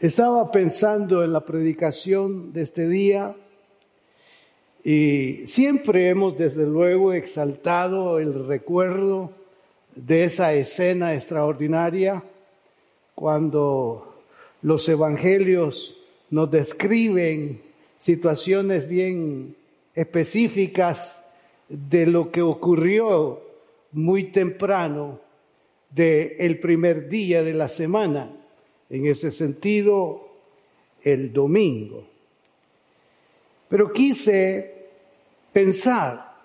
Estaba pensando en la predicación de este día y siempre hemos desde luego exaltado el recuerdo de esa escena extraordinaria cuando los evangelios nos describen situaciones bien específicas de lo que ocurrió muy temprano del el primer día de la semana, en ese sentido el domingo. Pero quise pensar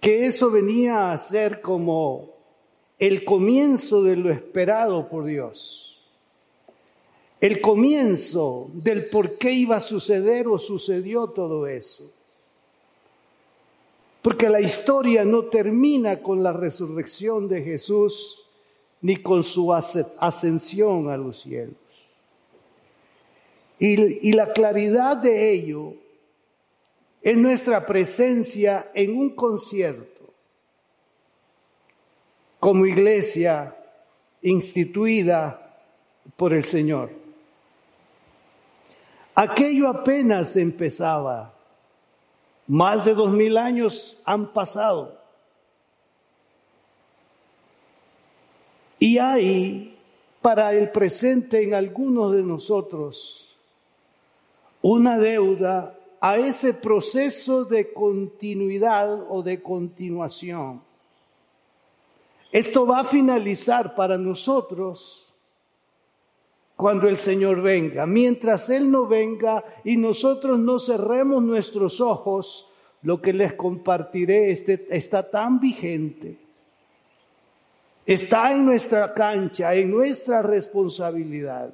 que eso venía a ser como el comienzo de lo esperado por Dios, el comienzo del por qué iba a suceder o sucedió todo eso. Porque la historia no termina con la resurrección de Jesús ni con su ascensión a los cielos. Y, la claridad de ello es nuestra presencia en un concierto como iglesia instituida por el Señor. Aquello apenas empezaba más de dos mil años han pasado. Y hay para el presente en algunos de nosotros una deuda a ese proceso de continuidad o de continuación. Esto va a finalizar para nosotros cuando el Señor venga. Mientras Él no venga y nosotros no cerremos nuestros ojos, lo que les compartiré este, está tan vigente. Está en nuestra cancha, en nuestra responsabilidad.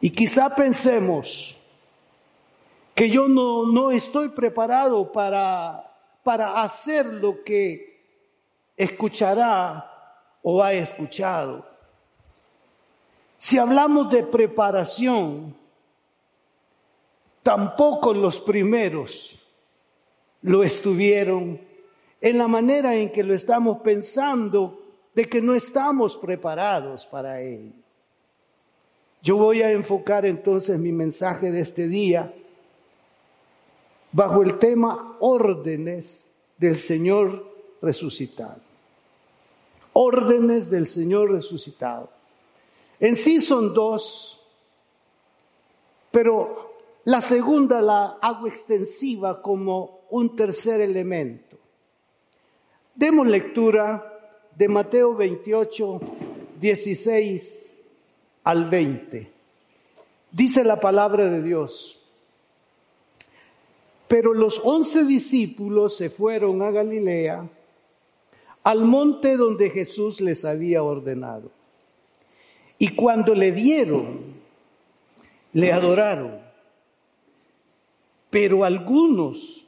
Y quizá pensemos que yo no, no estoy preparado para, para hacer lo que escuchará o ha escuchado. Si hablamos de preparación, tampoco los primeros lo estuvieron en la manera en que lo estamos pensando de que no estamos preparados para él. Yo voy a enfocar entonces mi mensaje de este día bajo el tema órdenes del Señor resucitado. Órdenes del Señor resucitado. En sí son dos, pero la segunda la hago extensiva como un tercer elemento. Demos lectura de Mateo 28, 16 al 20. Dice la palabra de Dios. Pero los once discípulos se fueron a Galilea, al monte donde Jesús les había ordenado. Y cuando le vieron, le adoraron. Pero algunos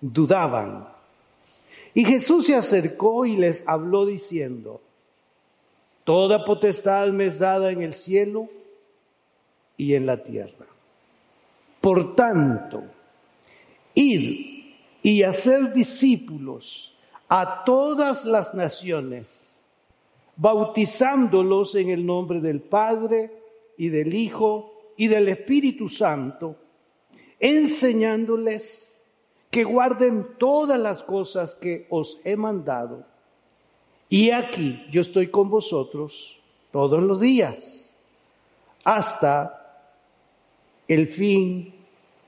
dudaban. Y Jesús se acercó y les habló diciendo, Toda potestad me es dada en el cielo y en la tierra. Por tanto, id y hacer discípulos a todas las naciones bautizándolos en el nombre del Padre y del Hijo y del Espíritu Santo, enseñándoles que guarden todas las cosas que os he mandado. Y aquí yo estoy con vosotros todos los días, hasta el fin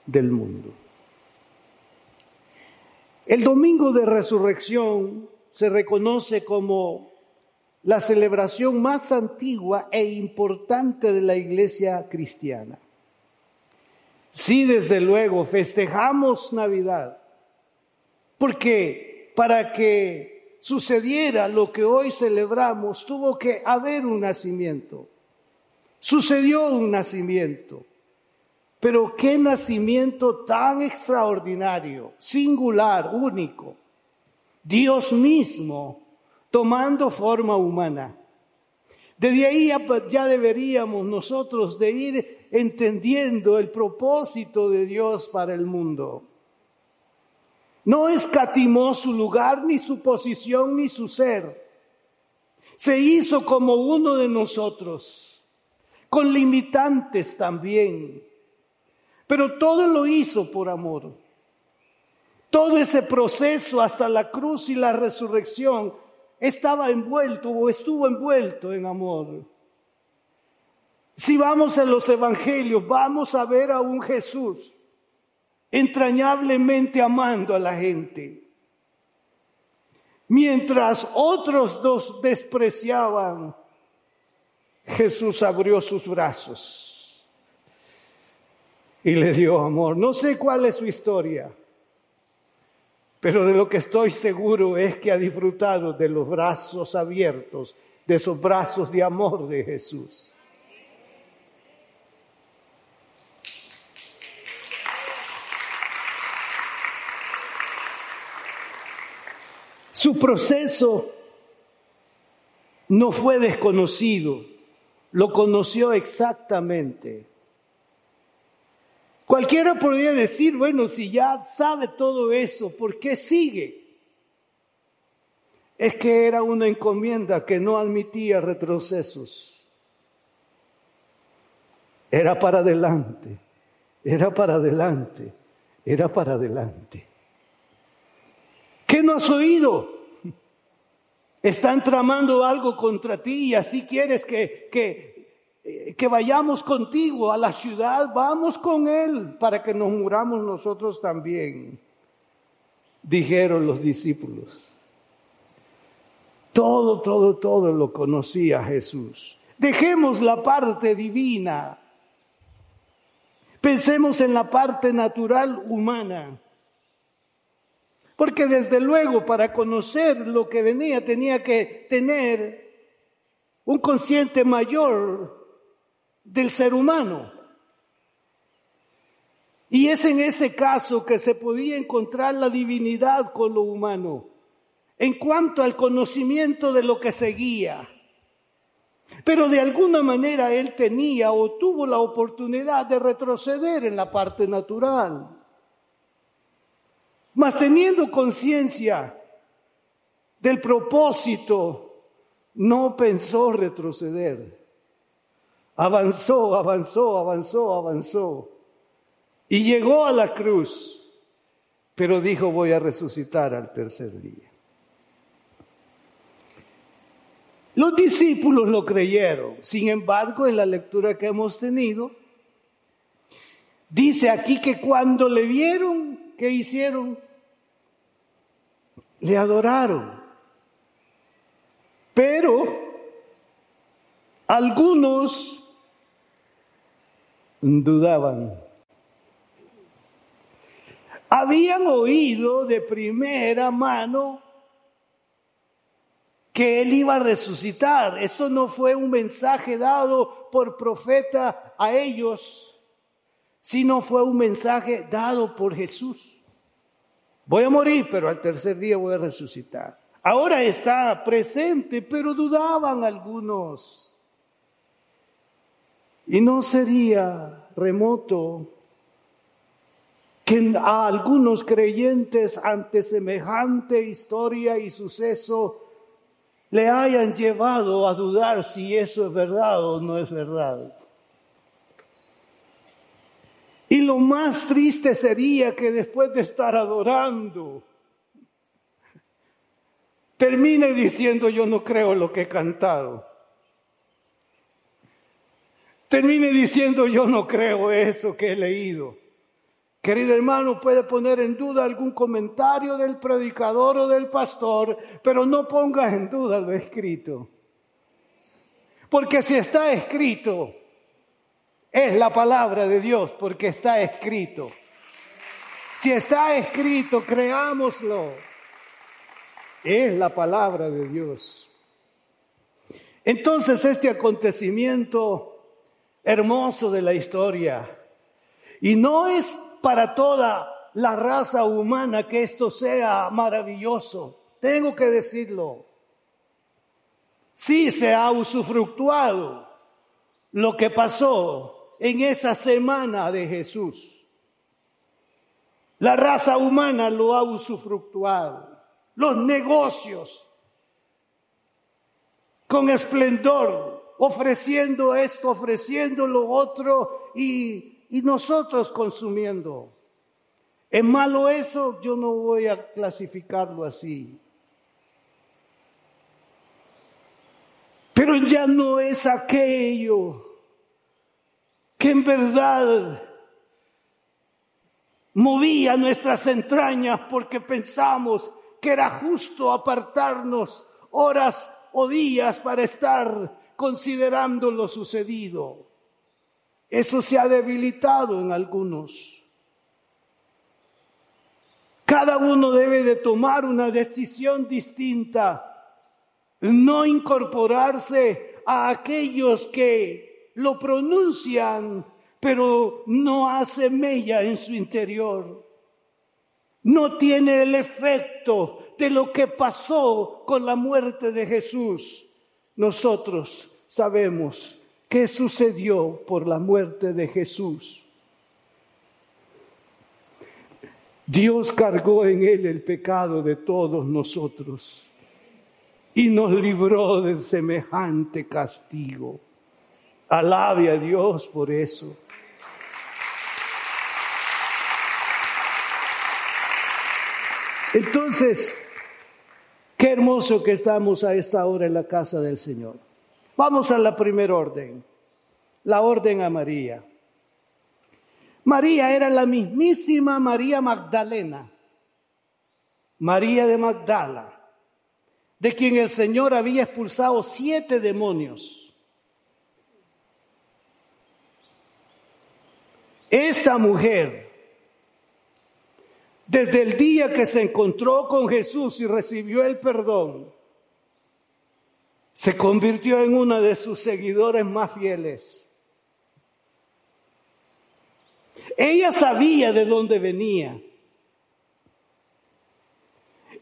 del mundo. El domingo de resurrección se reconoce como la celebración más antigua e importante de la iglesia cristiana. Sí, desde luego, festejamos Navidad, porque para que sucediera lo que hoy celebramos, tuvo que haber un nacimiento. Sucedió un nacimiento, pero qué nacimiento tan extraordinario, singular, único. Dios mismo tomando forma humana. Desde ahí ya deberíamos nosotros de ir entendiendo el propósito de Dios para el mundo. No escatimó su lugar, ni su posición, ni su ser, se hizo como uno de nosotros, con limitantes también, pero todo lo hizo por amor. Todo ese proceso hasta la cruz y la resurrección estaba envuelto o estuvo envuelto en amor. Si vamos a los evangelios, vamos a ver a un Jesús entrañablemente amando a la gente. Mientras otros dos despreciaban, Jesús abrió sus brazos y le dio amor. No sé cuál es su historia, pero de lo que estoy seguro es que ha disfrutado de los brazos abiertos, de esos brazos de amor de Jesús. Su proceso no fue desconocido, lo conoció exactamente. Cualquiera podría decir, bueno, si ya sabe todo eso, ¿por qué sigue? Es que era una encomienda que no admitía retrocesos. Era para adelante, era para adelante, era para adelante. ¿Qué no has oído? Están tramando algo contra ti y así quieres que, que, eh, que vayamos contigo a la ciudad. Vamos con él para que nos muramos nosotros también, dijeron los discípulos. Todo, todo, todo lo conocía Jesús. Dejemos la parte divina. Pensemos en la parte natural humana. Porque desde luego para conocer lo que venía tenía que tener un consciente mayor del ser humano. Y es en ese caso que se podía encontrar la divinidad con lo humano, en cuanto al conocimiento de lo que seguía. Pero de alguna manera él tenía o tuvo la oportunidad de retroceder en la parte natural. Mas teniendo conciencia del propósito, no pensó retroceder. Avanzó, avanzó, avanzó, avanzó. Y llegó a la cruz, pero dijo voy a resucitar al tercer día. Los discípulos lo creyeron. Sin embargo, en la lectura que hemos tenido, dice aquí que cuando le vieron, ¿qué hicieron? Le adoraron. Pero algunos dudaban. Habían oído de primera mano que él iba a resucitar. Eso no fue un mensaje dado por profeta a ellos, sino fue un mensaje dado por Jesús. Voy a morir, pero al tercer día voy a resucitar. Ahora está presente, pero dudaban algunos. Y no sería remoto que a algunos creyentes ante semejante historia y suceso le hayan llevado a dudar si eso es verdad o no es verdad. Y lo más triste sería que después de estar adorando, termine diciendo yo no creo lo que he cantado. Termine diciendo yo no creo eso que he leído. Querido hermano, puede poner en duda algún comentario del predicador o del pastor, pero no ponga en duda lo escrito. Porque si está escrito, es la palabra de Dios porque está escrito. Si está escrito, creámoslo. Es la palabra de Dios. Entonces este acontecimiento hermoso de la historia, y no es para toda la raza humana que esto sea maravilloso, tengo que decirlo. Sí se ha usufructuado lo que pasó en esa semana de Jesús. La raza humana lo ha usufructuado, los negocios, con esplendor, ofreciendo esto, ofreciendo lo otro y, nosotros consumiendo. ¿Es malo eso? Yo no voy a clasificarlo así. Pero ya no es aquello que en verdad movía nuestras entrañas porque pensamos que era justo apartarnos horas o días para estar considerando lo sucedido. Eso se ha debilitado en algunos. Cada uno debe de tomar una decisión distinta, no incorporarse a aquellos que lo pronuncian, pero no hace mella en su interior. No tiene el efecto de lo que pasó con la muerte de Jesús. Nosotros sabemos qué sucedió por la muerte de Jesús. Dios cargó en él el pecado de todos nosotros y nos libró de semejante castigo. Alabe a Dios por eso. Entonces, qué hermoso que estamos a esta hora en la casa del Señor. Vamos a la primera orden, la orden a María. María era la mismísima María Magdalena, María de Magdala, de quien el Señor había expulsado siete demonios. Esta mujer, desde el día que se encontró con Jesús y recibió el perdón, se convirtió en una de sus seguidores más fieles. Ella sabía de dónde venía.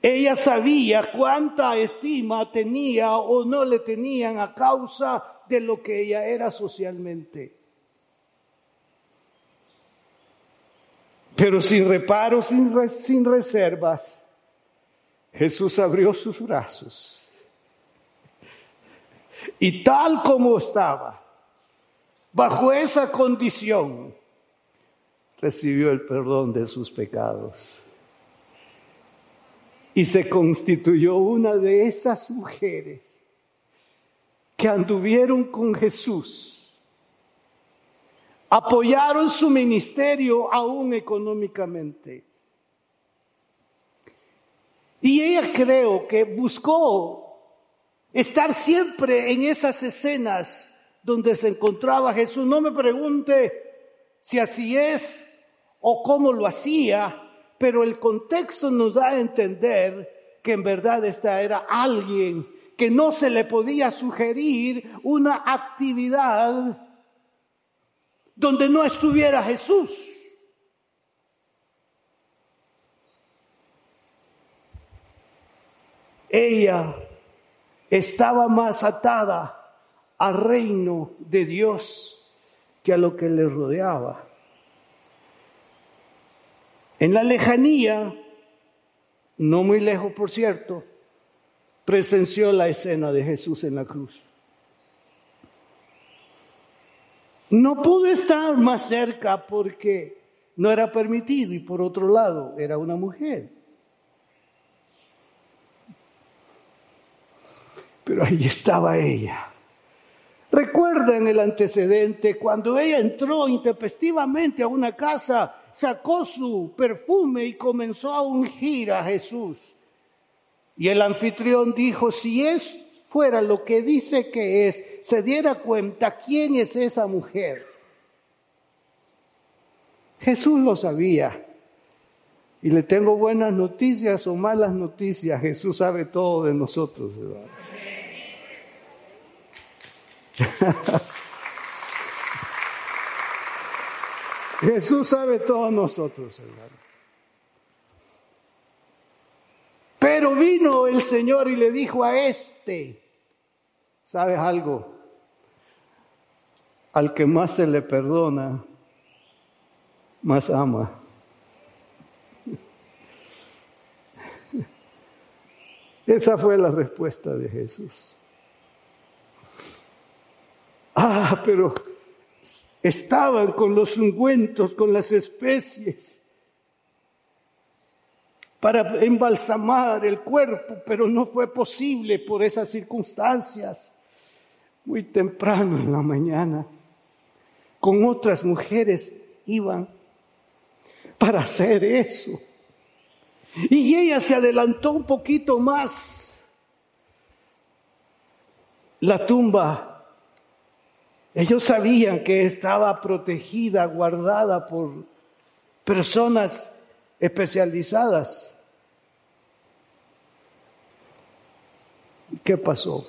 Ella sabía cuánta estima tenía o no le tenían a causa de lo que ella era socialmente. Pero sin reparos, sin, sin reservas, Jesús abrió sus brazos. Y tal como estaba, bajo esa condición, recibió el perdón de sus pecados. Y se constituyó una de esas mujeres que anduvieron con Jesús, apoyaron su ministerio aún económicamente. Y ella creo que buscó estar siempre en esas escenas donde se encontraba Jesús. No me pregunte si así es o cómo lo hacía, pero el contexto nos da a entender que en verdad esta era alguien que no se le podía sugerir una actividad donde no estuviera Jesús. Ella estaba más atada al reino de Dios que a lo que le rodeaba. En la lejanía, no muy lejos por cierto, presenció la escena de Jesús en la cruz. No pudo estar más cerca porque no era permitido y por otro lado era una mujer. Pero ahí estaba ella. Recuerden el antecedente, cuando ella entró intempestivamente a una casa sacó su perfume y comenzó a ungir a Jesús. Y el anfitrión dijo, si es fuera lo que dice que es, se diera cuenta quién es esa mujer. Jesús lo sabía. Y le tengo buenas noticias o malas noticias. Jesús sabe todo de nosotros. Jesús sabe todos nosotros, hermano. Pero vino el Señor y le dijo a este, ¿sabes algo? Al que más se le perdona, más ama. Esa fue la respuesta de Jesús. Ah, pero estaban con los ungüentos, con las especies para embalsamar el cuerpo, pero no fue posible por esas circunstancias. Muy temprano en la mañana, con otras mujeres iban para hacer eso. Y ella se adelantó un poquito más. La tumba, ellos sabían que estaba protegida, guardada por personas especializadas. ¿Qué pasó?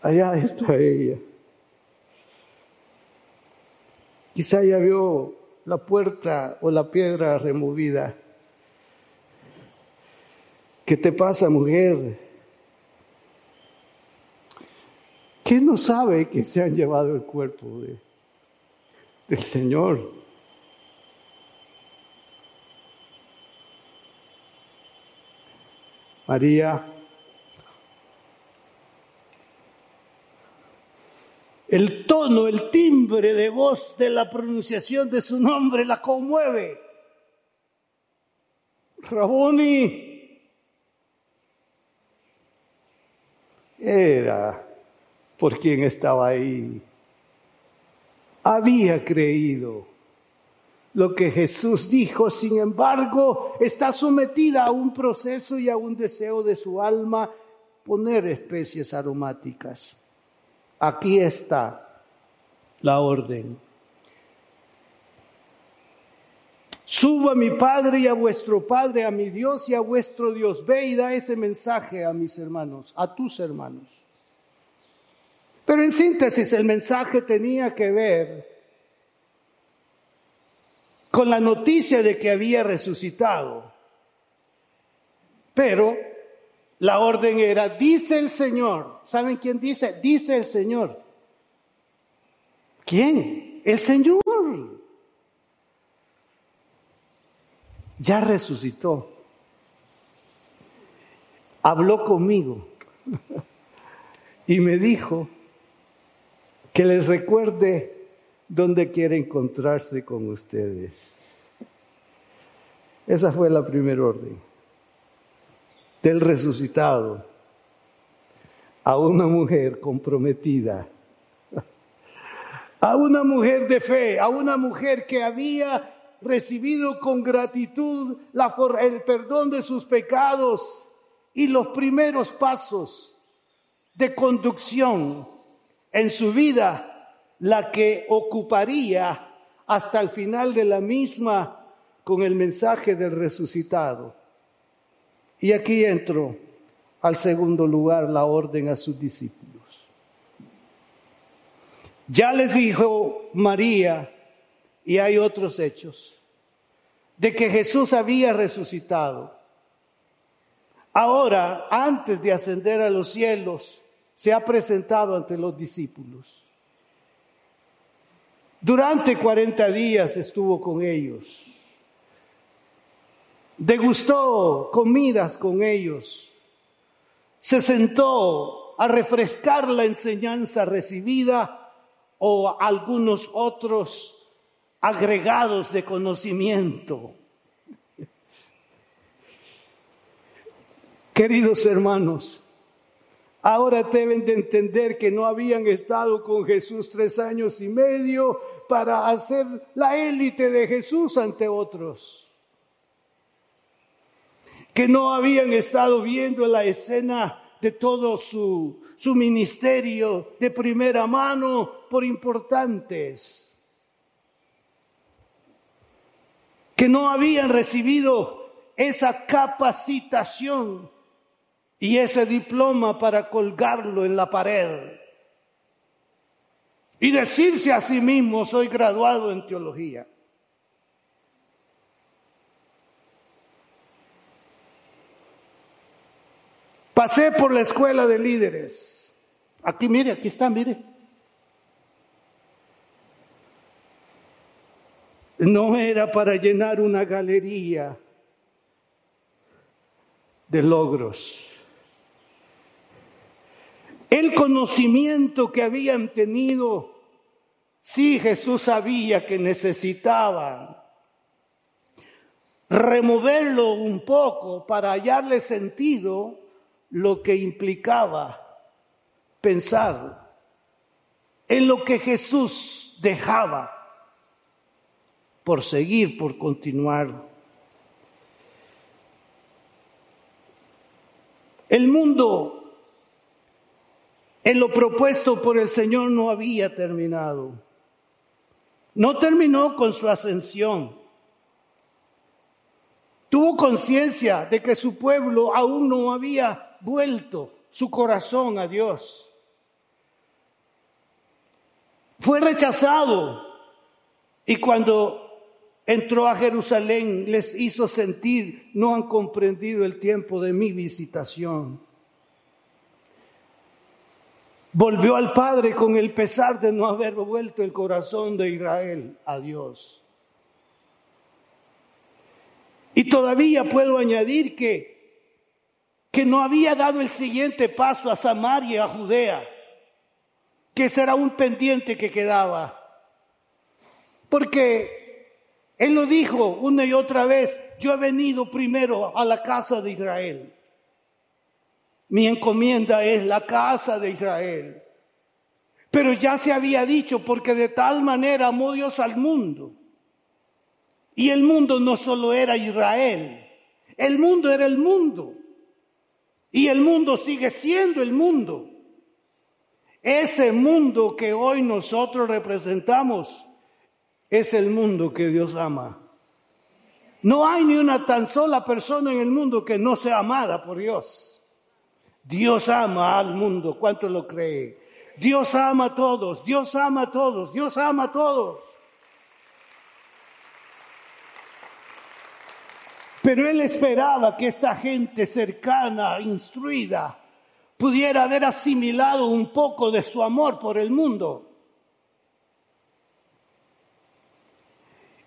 Allá está ella. Quizá ya vio la puerta o la piedra removida. ¿Qué te pasa, mujer? ¿Qué no sabe que se han llevado el cuerpo de, del Señor? María, el tono, el timbre de voz de la pronunciación de su nombre la conmueve. Raboni era por quien estaba ahí. Había creído lo que Jesús dijo, sin embargo, está sometida a un proceso y a un deseo de su alma poner especies aromáticas. Aquí está la orden. Suba a mi Padre y a vuestro Padre, a mi Dios y a vuestro Dios. Ve y da ese mensaje a mis hermanos, a tus hermanos. Pero en síntesis, el mensaje tenía que ver con la noticia de que había resucitado. Pero la orden era, dice el Señor. ¿Saben quién dice? Dice el Señor. ¿Quién? El Señor. Ya resucitó. Habló conmigo y me dijo que les recuerde dónde quiere encontrarse con ustedes. Esa fue la primera orden del resucitado a una mujer comprometida, a una mujer de fe, a una mujer que había recibido con gratitud la, el perdón de sus pecados y los primeros pasos de conducción en su vida la que ocuparía hasta el final de la misma con el mensaje del resucitado. Y aquí entro al segundo lugar la orden a sus discípulos. Ya les dijo María, y hay otros hechos, de que Jesús había resucitado. Ahora, antes de ascender a los cielos, se ha presentado ante los discípulos. Durante 40 días estuvo con ellos. Degustó comidas con ellos. Se sentó a refrescar la enseñanza recibida o algunos otros agregados de conocimiento. Queridos hermanos, ahora deben de entender que no habían estado con Jesús tres años y medio para hacer la élite de Jesús ante otros, que no habían estado viendo la escena de todo su, su ministerio de primera mano por importantes, que no habían recibido esa capacitación y ese diploma para colgarlo en la pared y decirse a sí mismo, soy graduado en teología. Pasé por la escuela de líderes. Aquí, mire, aquí está, mire. No era para llenar una galería de logros. El conocimiento que habían tenido, sí Jesús sabía que necesitaban removerlo un poco para hallarle sentido lo que implicaba pensar en lo que Jesús dejaba por seguir, por continuar. El mundo en lo propuesto por el Señor no había terminado. No terminó con su ascensión. Tuvo conciencia de que su pueblo aún no había vuelto su corazón a Dios. Fue rechazado y cuando entró a Jerusalén les hizo sentir, no han comprendido el tiempo de mi visitación. Volvió al Padre con el pesar de no haber vuelto el corazón de Israel a Dios. Y todavía puedo añadir que, que no había dado el siguiente paso a Samaria, a Judea, que será un pendiente que quedaba. Porque Él lo dijo una y otra vez, yo he venido primero a la casa de Israel. Mi encomienda es la casa de Israel. Pero ya se había dicho, porque de tal manera amó Dios al mundo. Y el mundo no solo era Israel, el mundo era el mundo. Y el mundo sigue siendo el mundo. Ese mundo que hoy nosotros representamos es el mundo que Dios ama. No hay ni una tan sola persona en el mundo que no sea amada por Dios. Dios ama al mundo, ¿cuánto lo cree? Dios ama a todos, Dios ama a todos, Dios ama a todos. Pero él esperaba que esta gente cercana, instruida, pudiera haber asimilado un poco de su amor por el mundo.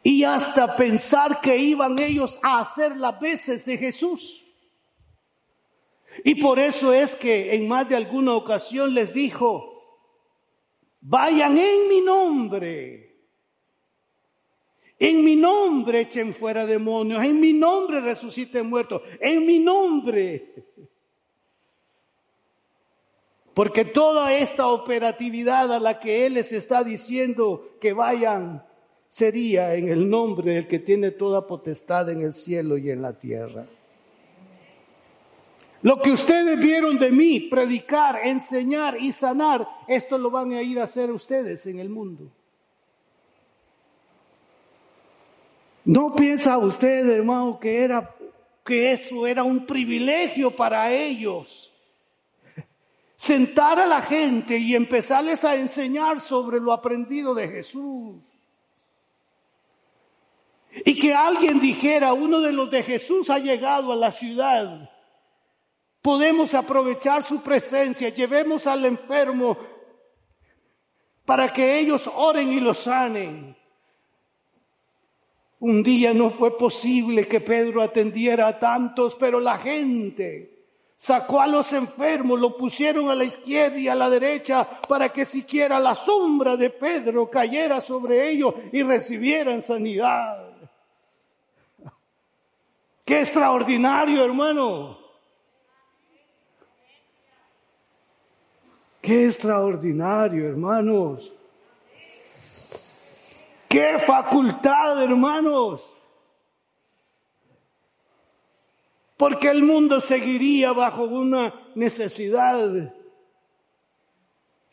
Y hasta pensar que iban ellos a hacer las veces de Jesús. Y por eso es que en más de alguna ocasión les dijo, vayan en mi nombre. En mi nombre echen fuera demonios, en mi nombre resuciten muertos, en mi nombre. Porque toda esta operatividad a la que Él les está diciendo que vayan sería en el nombre del que tiene toda potestad en el cielo y en la tierra. Lo que ustedes vieron de mí, predicar, enseñar y sanar, esto lo van a ir a hacer ustedes en el mundo. ¿No piensa usted, hermano, que era que eso era un privilegio para ellos? Sentar a la gente y empezarles a enseñar sobre lo aprendido de Jesús. Y que alguien dijera, uno de los de Jesús ha llegado a la ciudad podemos aprovechar su presencia, llevemos al enfermo para que ellos oren y lo sanen. Un día no fue posible que Pedro atendiera a tantos, pero la gente sacó a los enfermos, lo pusieron a la izquierda y a la derecha para que siquiera la sombra de Pedro cayera sobre ellos y recibieran sanidad. Qué extraordinario, hermano. Qué extraordinario, hermanos. Qué facultad, hermanos. Porque el mundo seguiría bajo una necesidad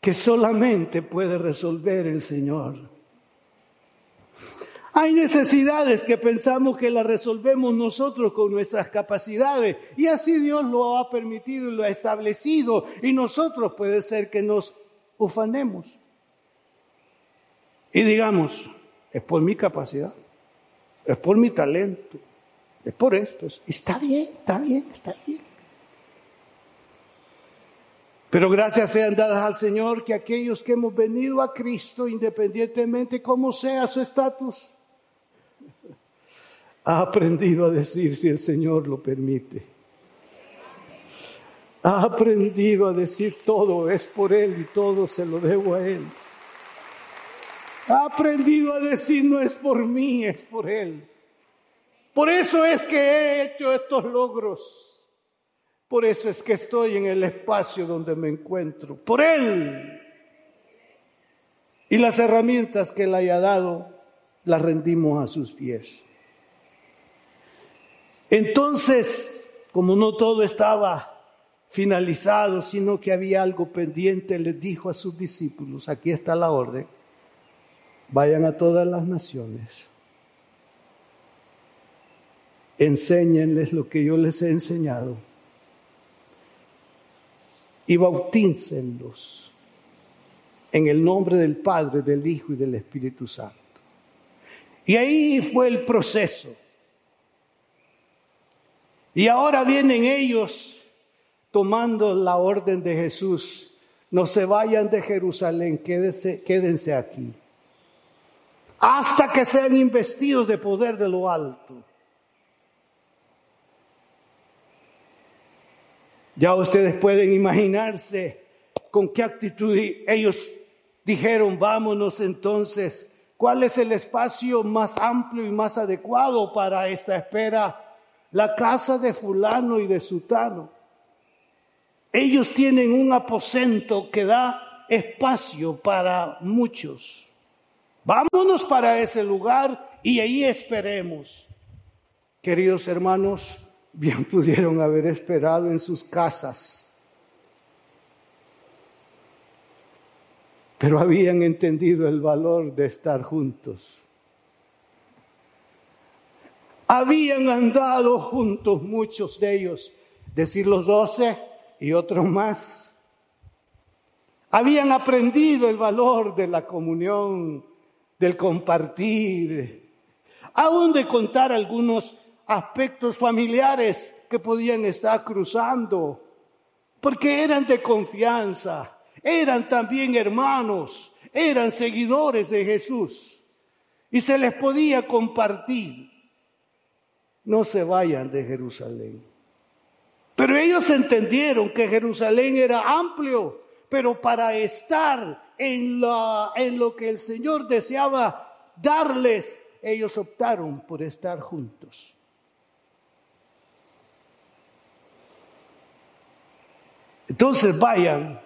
que solamente puede resolver el Señor. Hay necesidades que pensamos que las resolvemos nosotros con nuestras capacidades y así Dios lo ha permitido y lo ha establecido y nosotros puede ser que nos ufanemos y digamos, es por mi capacidad, es por mi talento, es por esto, está bien, está bien, está bien. Pero gracias sean dadas al Señor que aquellos que hemos venido a Cristo, independientemente cómo sea su estatus, ha aprendido a decir si el Señor lo permite. Ha aprendido a decir todo es por Él y todo se lo debo a Él. Ha aprendido a decir no es por mí, es por Él. Por eso es que he hecho estos logros. Por eso es que estoy en el espacio donde me encuentro. Por Él. Y las herramientas que Él haya dado, las rendimos a sus pies. Entonces, como no todo estaba finalizado, sino que había algo pendiente, les dijo a sus discípulos, aquí está la orden, vayan a todas las naciones enséñenles lo que yo les he enseñado y bautícenlos en el nombre del Padre, del Hijo y del Espíritu Santo. Y ahí fue el proceso. Y ahora vienen ellos tomando la orden de Jesús. No se vayan de Jerusalén, quédense, quédense aquí. Hasta que sean investidos de poder de lo alto. Ya ustedes pueden imaginarse con qué actitud ellos dijeron, vámonos entonces. ¿Cuál es el espacio más amplio y más adecuado para esta espera? La casa de fulano y de sutano. Ellos tienen un aposento que da espacio para muchos. Vámonos para ese lugar y ahí esperemos. Queridos hermanos, bien pudieron haber esperado en sus casas, pero habían entendido el valor de estar juntos. Habían andado juntos muchos de ellos, decir los doce y otros más. Habían aprendido el valor de la comunión, del compartir, aún de contar algunos aspectos familiares que podían estar cruzando, porque eran de confianza, eran también hermanos, eran seguidores de Jesús y se les podía compartir. No se vayan de Jerusalén. Pero ellos entendieron que Jerusalén era amplio, pero para estar en, la, en lo que el Señor deseaba darles, ellos optaron por estar juntos. Entonces vayan,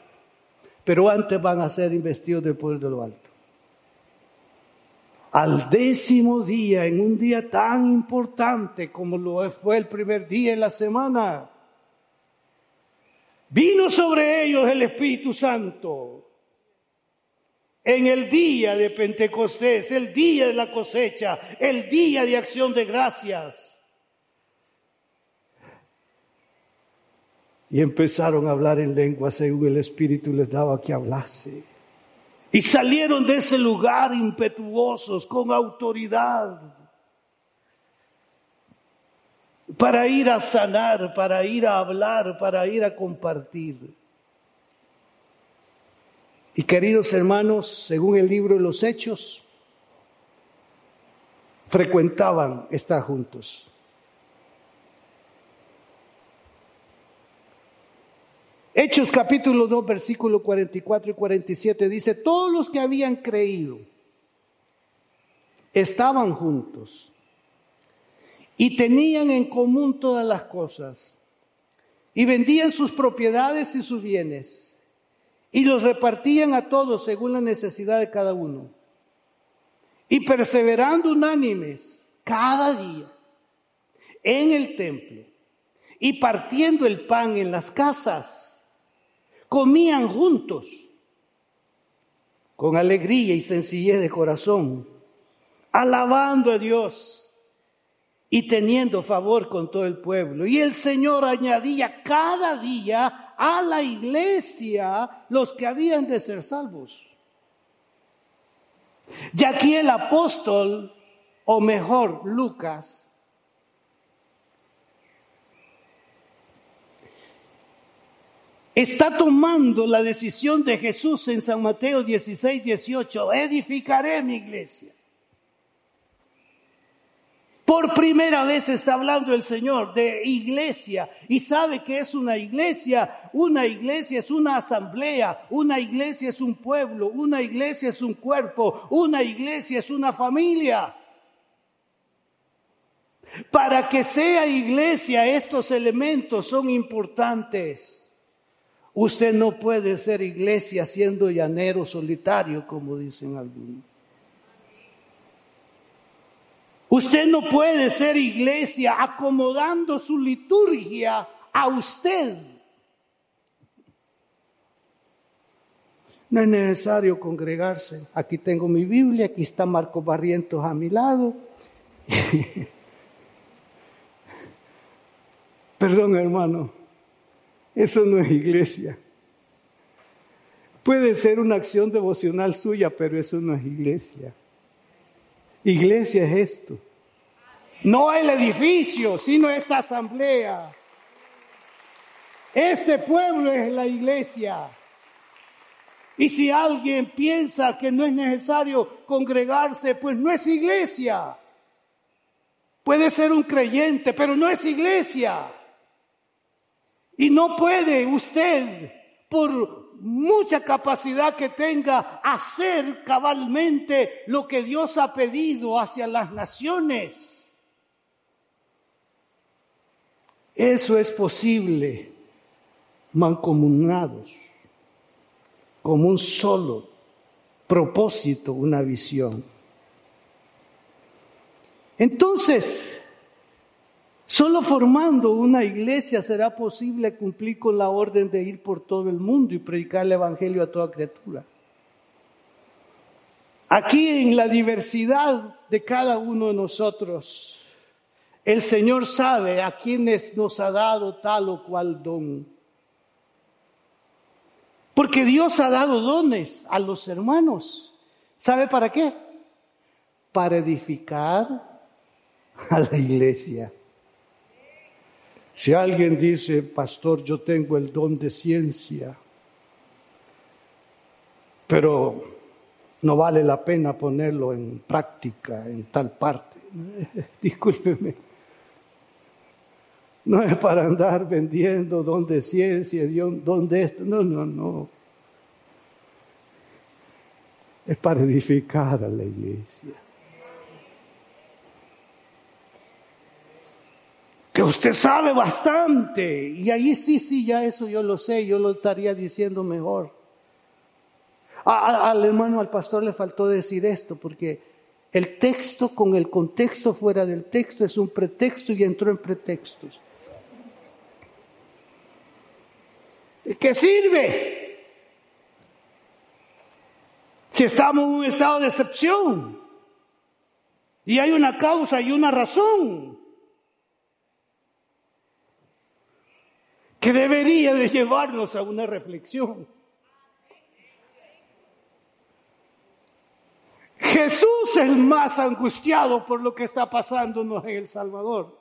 pero antes van a ser investidos del poder de lo alto. Al décimo día, en un día tan importante como lo fue el primer día de la semana, vino sobre ellos el Espíritu Santo. En el día de Pentecostés, el día de la cosecha, el día de acción de gracias. Y empezaron a hablar en lengua según el Espíritu les daba que hablase. Y salieron de ese lugar impetuosos, con autoridad, para ir a sanar, para ir a hablar, para ir a compartir. Y queridos hermanos, según el libro de los Hechos, frecuentaban estar juntos. Hechos capítulo 2, versículo 44 y 47 dice, todos los que habían creído estaban juntos y tenían en común todas las cosas y vendían sus propiedades y sus bienes y los repartían a todos según la necesidad de cada uno. Y perseverando unánimes cada día en el templo y partiendo el pan en las casas comían juntos, con alegría y sencillez de corazón, alabando a Dios y teniendo favor con todo el pueblo. Y el Señor añadía cada día a la iglesia los que habían de ser salvos. Y aquí el apóstol, o mejor Lucas, está tomando la decisión de Jesús en San Mateo 16, 18, edificaré mi iglesia. Por primera vez está hablando el Señor de iglesia y sabe que es una iglesia. Una iglesia es una asamblea, una iglesia es un pueblo, una iglesia es un cuerpo, una iglesia es una familia. Para que sea iglesia estos elementos son importantes. Usted no puede ser iglesia siendo llanero solitario, como dicen algunos. Usted no puede ser iglesia acomodando su liturgia a usted. No es necesario congregarse. Aquí tengo mi Biblia, aquí está Marco Barrientos a mi lado. Perdón, hermano, eso no es iglesia. Puede ser una acción devocional suya, pero eso no es iglesia. Iglesia es esto. No el edificio, sino esta asamblea. Este pueblo es la iglesia. Y si alguien piensa que no es necesario congregarse, pues no es iglesia. Puede ser un creyente, pero no es iglesia. Y no puede usted, por mucha capacidad que tenga, hacer cabalmente lo que Dios ha pedido hacia las naciones. Eso es posible mancomunados, como un solo propósito, una visión. Entonces, Solo formando una iglesia será posible cumplir con la orden de ir por todo el mundo y predicar el Evangelio a toda criatura. Aquí en la diversidad de cada uno de nosotros, el Señor sabe a quienes nos ha dado tal o cual don. Porque Dios ha dado dones a los hermanos. ¿Sabe para qué? Para edificar a la iglesia. Si alguien dice, pastor, yo tengo el don de ciencia, pero no vale la pena ponerlo en práctica en tal parte, discúlpeme. No es para andar vendiendo don de ciencia, don de esto, no, no, no. Es para edificar a la iglesia. Que usted sabe bastante. Y ahí sí, sí, ya eso yo lo sé, yo lo estaría diciendo mejor. al hermano, al pastor le faltó decir esto, porque el texto con el contexto fuera del texto es un pretexto y entró en pretextos. ¿Qué sirve? Si estamos en un estado de excepción y hay una causa y una razón. Que debería de llevarnos a una reflexión. Jesús es el más angustiado por lo que está pasándonos en El Salvador.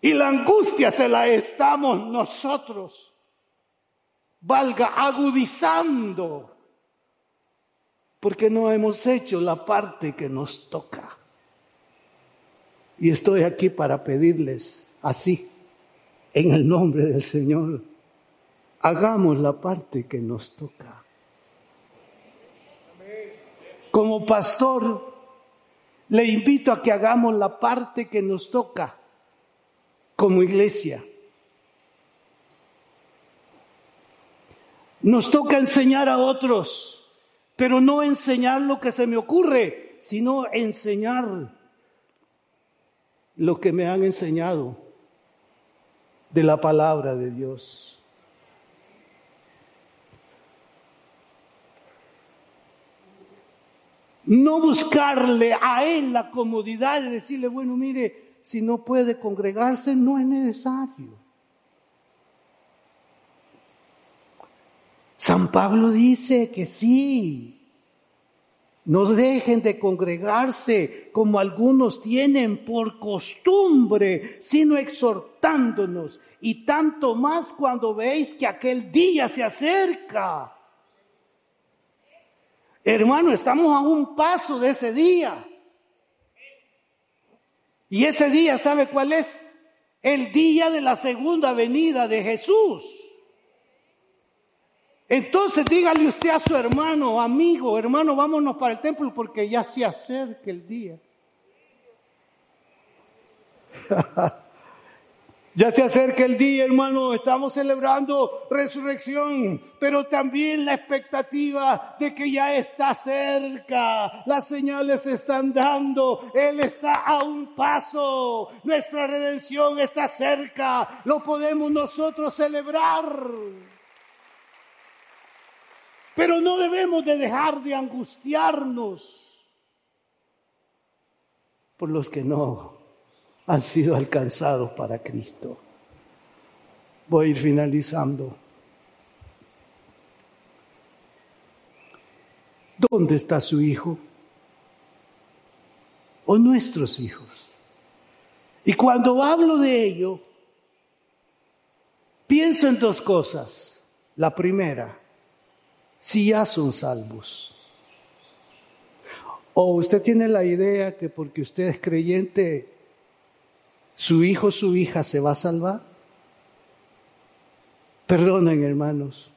Y la angustia se la estamos nosotros, valga, agudizando, porque no hemos hecho la parte que nos toca. Y estoy aquí para pedirles así en el nombre del Señor, hagamos la parte que nos toca. Como pastor, le invito a que hagamos la parte que nos toca como iglesia. Nos toca enseñar a otros, pero no enseñar lo que se me ocurre, sino enseñar lo que me han enseñado de la palabra de Dios. No buscarle a él la comodidad de decirle, bueno, mire, si no puede congregarse, no es necesario. San Pablo dice que sí, no dejen de congregarse como algunos tienen por costumbre, sino exhortándonos. Y tanto más cuando veis que aquel día se acerca. Hermano, estamos a un paso de ese día. Y ese día, ¿sabe cuál es? El día de la segunda venida de Jesús. Entonces dígale usted a su hermano, amigo, hermano, vámonos para el templo porque ya se acerca el día. Ya se acerca el día, hermano, estamos celebrando resurrección, pero también la expectativa de que ya está cerca, las señales se están dando, Él está a un paso, nuestra redención está cerca, lo podemos nosotros celebrar. Pero no debemos de dejar de angustiarnos por los que no han sido alcanzados para Cristo. Voy a ir finalizando. ¿Dónde está su hijo? O nuestros hijos. Y cuando hablo de ello, pienso en dos cosas. La primera, si ya son salvos. O usted tiene la idea que porque usted es creyente, su hijo, su hija se va a salvar? Perdonen, hermanos.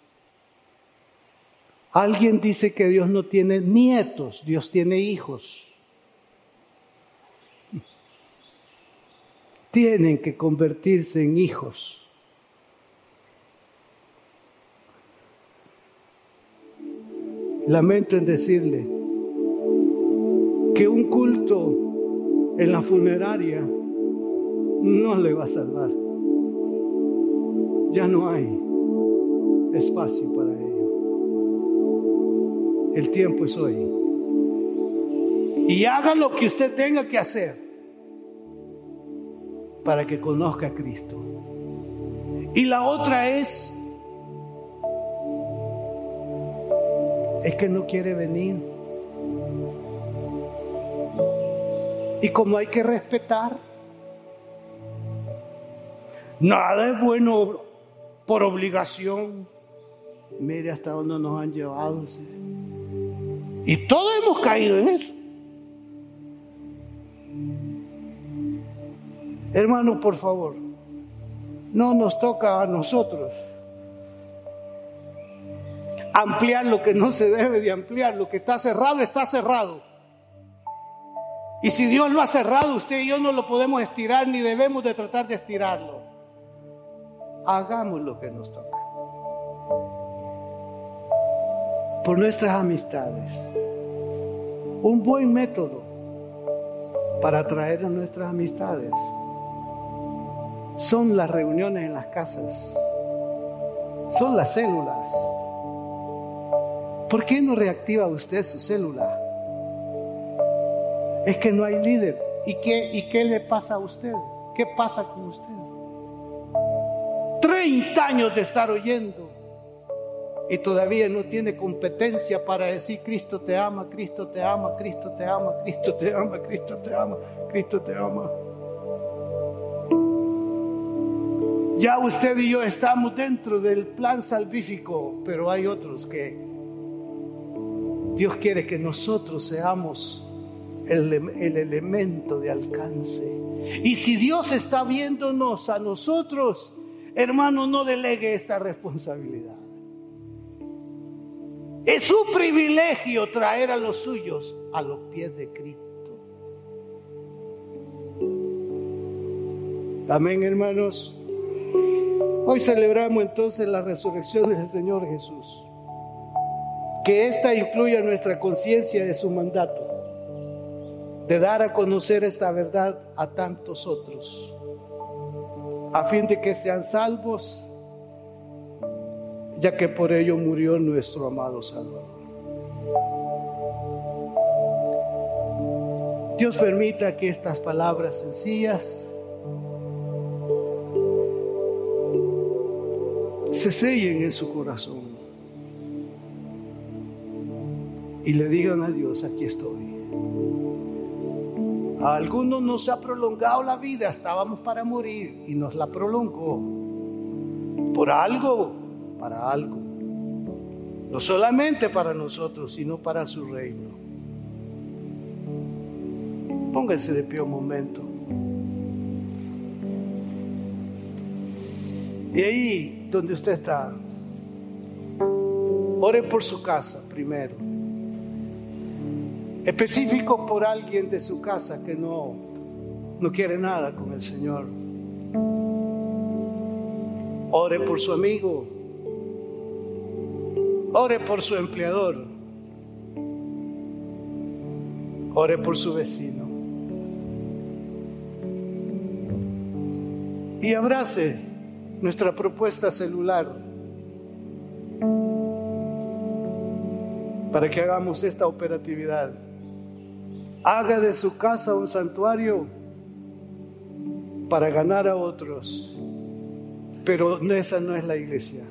Alguien dice que Dios no tiene nietos, Dios tiene hijos. Tienen que convertirse en hijos. Lamento en decirle que un culto en la funeraria no le va a salvar. Ya no hay espacio para ello. El tiempo es hoy. Y haga lo que usted tenga que hacer para que conozca a Cristo. Y la otra es, es que no quiere venir. Y como hay que respetar, Nada es bueno por obligación. Mire hasta dónde nos han llevado. Y todos hemos caído en eso. Hermano, por favor, no nos toca a nosotros ampliar lo que no se debe de ampliar. Lo que está cerrado está cerrado. Y si Dios lo ha cerrado, usted y yo no lo podemos estirar ni debemos de tratar de estirarlo hagamos lo que nos toca. Por nuestras amistades. Un buen método para atraer a nuestras amistades son las reuniones en las casas, son las células. ¿Por qué no reactiva usted su célula? Es que no hay líder. ¿Y qué, ¿Y qué le pasa a usted? ¿Qué pasa con usted? 30 años de estar oyendo y todavía no tiene competencia para decir Cristo te ama, Cristo te ama, Cristo te ama, Cristo te ama, Cristo te ama, Cristo te ama. Ya usted y yo estamos dentro del plan salvífico, pero hay otros que Dios quiere que nosotros seamos el, el elemento de alcance. Y si Dios está viéndonos a nosotros, Hermano, no delegue esta responsabilidad. Es su privilegio traer a los suyos a los pies de Cristo. Amén, hermanos. Hoy celebramos entonces la resurrección del Señor Jesús. Que ésta incluya nuestra conciencia de su mandato, de dar a conocer esta verdad a tantos otros a fin de que sean salvos, ya que por ello murió nuestro amado Salvador. Dios permita que estas palabras sencillas se sellen en su corazón y le digan a Dios, aquí estoy. A algunos nos ha prolongado la vida, estábamos para morir y nos la prolongó. Por algo, para algo. No solamente para nosotros, sino para su reino. Pónganse de pie un momento. Y ahí donde usted está, ore por su casa primero. Específico por alguien de su casa que no, no quiere nada con el Señor. Ore por su amigo. Ore por su empleador. Ore por su vecino. Y abrace nuestra propuesta celular para que hagamos esta operatividad. Haga de su casa un santuario para ganar a otros. Pero esa no es la iglesia.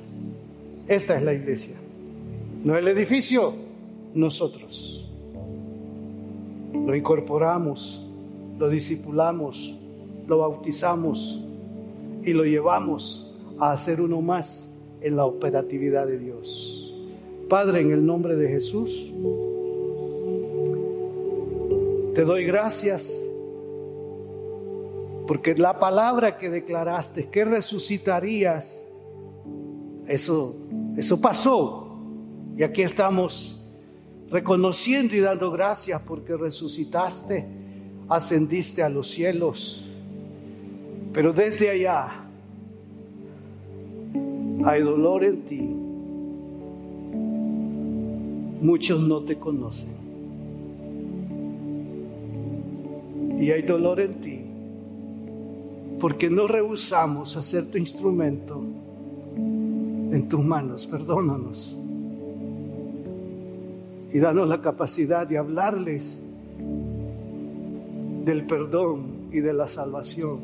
Esta es la iglesia. No el edificio, nosotros. Lo incorporamos, lo discipulamos, lo bautizamos y lo llevamos a hacer uno más en la operatividad de Dios. Padre, en el nombre de Jesús, te doy gracias porque la palabra que declaraste, que resucitarías, eso, eso pasó. Y aquí estamos reconociendo y dando gracias porque resucitaste, ascendiste a los cielos. Pero desde allá hay dolor en ti. Muchos no te conocen. Y hay dolor en ti porque no rehusamos hacer tu instrumento en tus manos. Perdónanos. Y danos la capacidad de hablarles del perdón y de la salvación.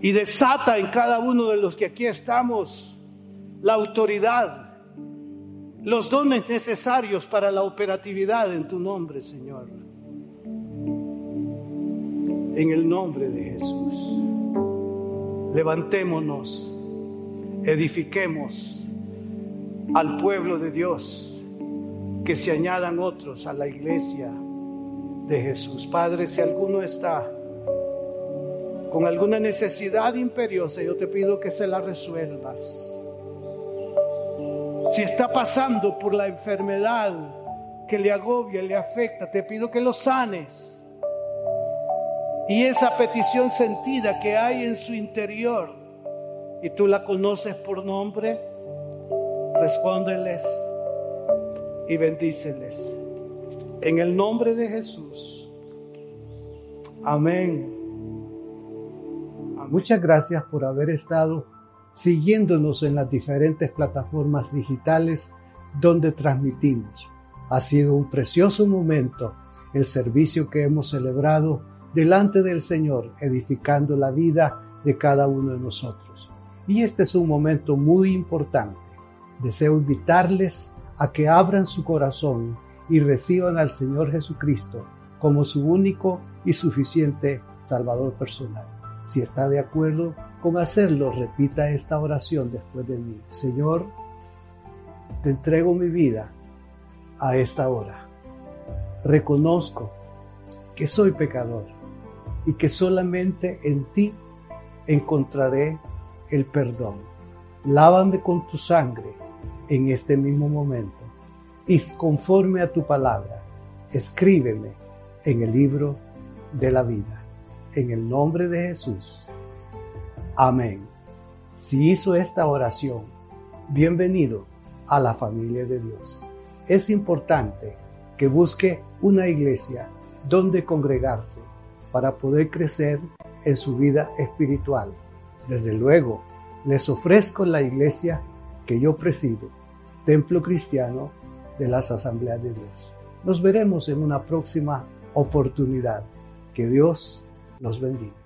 Y desata en cada uno de los que aquí estamos la autoridad, los dones necesarios para la operatividad en tu nombre, Señor en el nombre de Jesús. Levantémonos, edifiquemos al pueblo de Dios, que se añadan otros a la iglesia de Jesús. Padre, si alguno está con alguna necesidad imperiosa, yo te pido que se la resuelvas. Si está pasando por la enfermedad que le agobia, le afecta, te pido que lo sanes y esa petición sentida que hay en su interior y tú la conoces por nombre, respóndeles y bendíceles. En el nombre de Jesús. Amén. Muchas gracias por haber estado siguiéndonos en las diferentes plataformas digitales donde transmitimos. Ha sido un precioso momento el servicio que hemos celebrado delante del Señor, edificando la vida de cada uno de nosotros. Y este es un momento muy importante. Deseo invitarles a que abran su corazón y reciban al Señor Jesucristo como su único y suficiente Salvador personal. Si está de acuerdo con hacerlo, repita esta oración después de mí. Señor, te entrego mi vida a esta hora. Reconozco que soy pecador y que solamente en ti encontraré el perdón. Lávame con tu sangre en este mismo momento y conforme a tu palabra, escríbeme en el libro de la vida. En el nombre de Jesús. Amén. Si hizo esta oración, bienvenido a la familia de Dios. Es importante que busque una iglesia donde congregarse para poder crecer en su vida espiritual. Desde luego, les ofrezco la iglesia que yo presido, Templo Cristiano de las Asambleas de Dios. Nos veremos en una próxima oportunidad. Que Dios los bendiga.